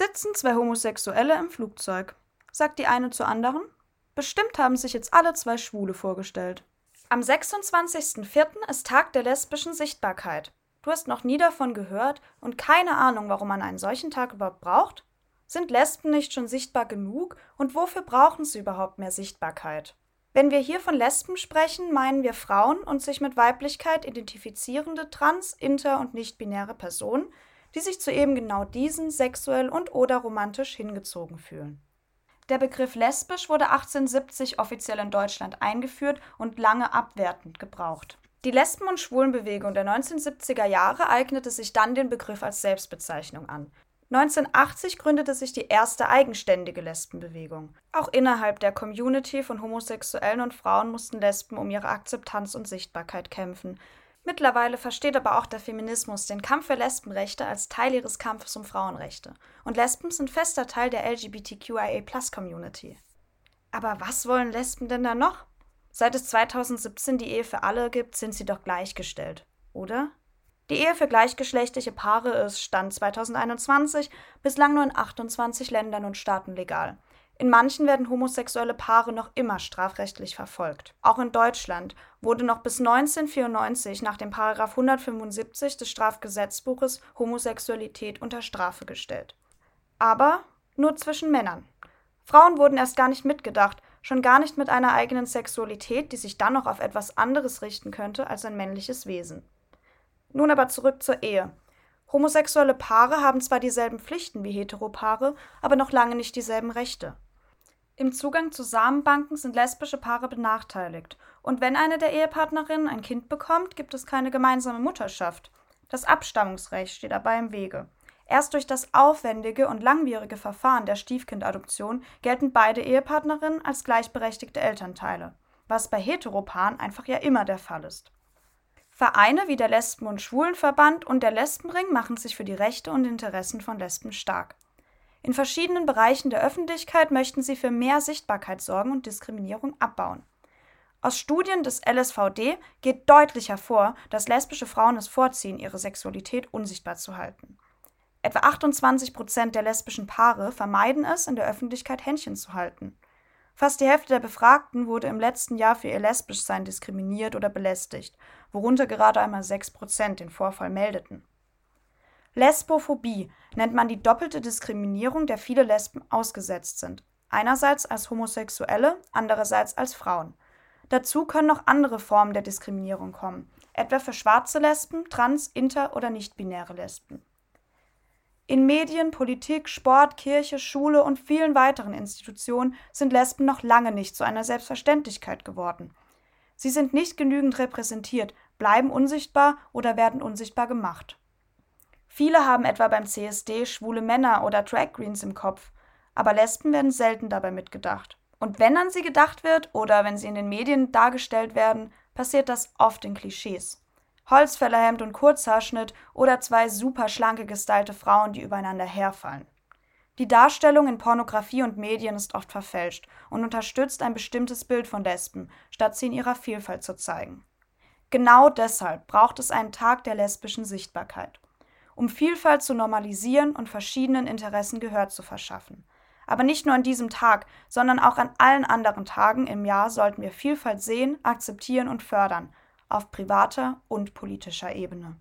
Sitzen zwei Homosexuelle im Flugzeug. Sagt die eine zur anderen. Bestimmt haben sich jetzt alle zwei Schwule vorgestellt. Am 26.04. ist Tag der lesbischen Sichtbarkeit. Du hast noch nie davon gehört und keine Ahnung, warum man einen solchen Tag überhaupt braucht? Sind Lesben nicht schon sichtbar genug und wofür brauchen sie überhaupt mehr Sichtbarkeit? Wenn wir hier von Lesben sprechen, meinen wir Frauen und sich mit Weiblichkeit identifizierende trans-, inter- und nicht-binäre Personen, die sich zu eben genau diesen sexuell und oder romantisch hingezogen fühlen. Der Begriff lesbisch wurde 1870 offiziell in Deutschland eingeführt und lange abwertend gebraucht. Die Lesben- und Schwulenbewegung der 1970er Jahre eignete sich dann den Begriff als Selbstbezeichnung an. 1980 gründete sich die erste eigenständige Lesbenbewegung. Auch innerhalb der Community von Homosexuellen und Frauen mussten Lesben um ihre Akzeptanz und Sichtbarkeit kämpfen. Mittlerweile versteht aber auch der Feminismus den Kampf für Lesbenrechte als Teil ihres Kampfes um Frauenrechte. Und Lesben sind fester Teil der LGBTQIA-Plus-Community. Aber was wollen Lesben denn da noch? Seit es 2017 die Ehe für alle gibt, sind sie doch gleichgestellt, oder? Die Ehe für gleichgeschlechtliche Paare ist Stand 2021 bislang nur in 28 Ländern und Staaten legal. In manchen werden homosexuelle Paare noch immer strafrechtlich verfolgt. Auch in Deutschland wurde noch bis 1994 nach dem Paragraph 175 des Strafgesetzbuches Homosexualität unter Strafe gestellt. Aber nur zwischen Männern. Frauen wurden erst gar nicht mitgedacht, schon gar nicht mit einer eigenen Sexualität, die sich dann noch auf etwas anderes richten könnte als ein männliches Wesen. Nun aber zurück zur Ehe. Homosexuelle Paare haben zwar dieselben Pflichten wie Heteropaare, aber noch lange nicht dieselben Rechte. Im Zugang zu Samenbanken sind lesbische Paare benachteiligt, und wenn eine der Ehepartnerinnen ein Kind bekommt, gibt es keine gemeinsame Mutterschaft. Das Abstammungsrecht steht dabei im Wege. Erst durch das aufwendige und langwierige Verfahren der Stiefkindadoption gelten beide Ehepartnerinnen als gleichberechtigte Elternteile, was bei Heteropaaren einfach ja immer der Fall ist. Vereine wie der Lesben- und Schwulenverband und der Lesbenring machen sich für die Rechte und Interessen von Lesben stark. In verschiedenen Bereichen der Öffentlichkeit möchten sie für mehr Sichtbarkeit sorgen und Diskriminierung abbauen. Aus Studien des LSVD geht deutlich hervor, dass lesbische Frauen es vorziehen, ihre Sexualität unsichtbar zu halten. Etwa 28 Prozent der lesbischen Paare vermeiden es, in der Öffentlichkeit Händchen zu halten. Fast die Hälfte der Befragten wurde im letzten Jahr für ihr Lesbischsein diskriminiert oder belästigt, worunter gerade einmal 6% den Vorfall meldeten. Lesbophobie nennt man die doppelte Diskriminierung, der viele Lesben ausgesetzt sind. Einerseits als Homosexuelle, andererseits als Frauen. Dazu können noch andere Formen der Diskriminierung kommen, etwa für schwarze Lesben, trans, inter- oder nicht-binäre Lesben. In Medien, Politik, Sport, Kirche, Schule und vielen weiteren Institutionen sind Lesben noch lange nicht zu einer Selbstverständlichkeit geworden. Sie sind nicht genügend repräsentiert, bleiben unsichtbar oder werden unsichtbar gemacht. Viele haben etwa beim CSD schwule Männer oder Drag Queens im Kopf, aber Lesben werden selten dabei mitgedacht. Und wenn an sie gedacht wird oder wenn sie in den Medien dargestellt werden, passiert das oft in Klischees. Holzfällerhemd und Kurzhaarschnitt oder zwei super schlanke gestylte Frauen, die übereinander herfallen. Die Darstellung in Pornografie und Medien ist oft verfälscht und unterstützt ein bestimmtes Bild von Lesben, statt sie in ihrer Vielfalt zu zeigen. Genau deshalb braucht es einen Tag der lesbischen Sichtbarkeit, um Vielfalt zu normalisieren und verschiedenen Interessen Gehör zu verschaffen. Aber nicht nur an diesem Tag, sondern auch an allen anderen Tagen im Jahr sollten wir Vielfalt sehen, akzeptieren und fördern, auf privater und politischer Ebene.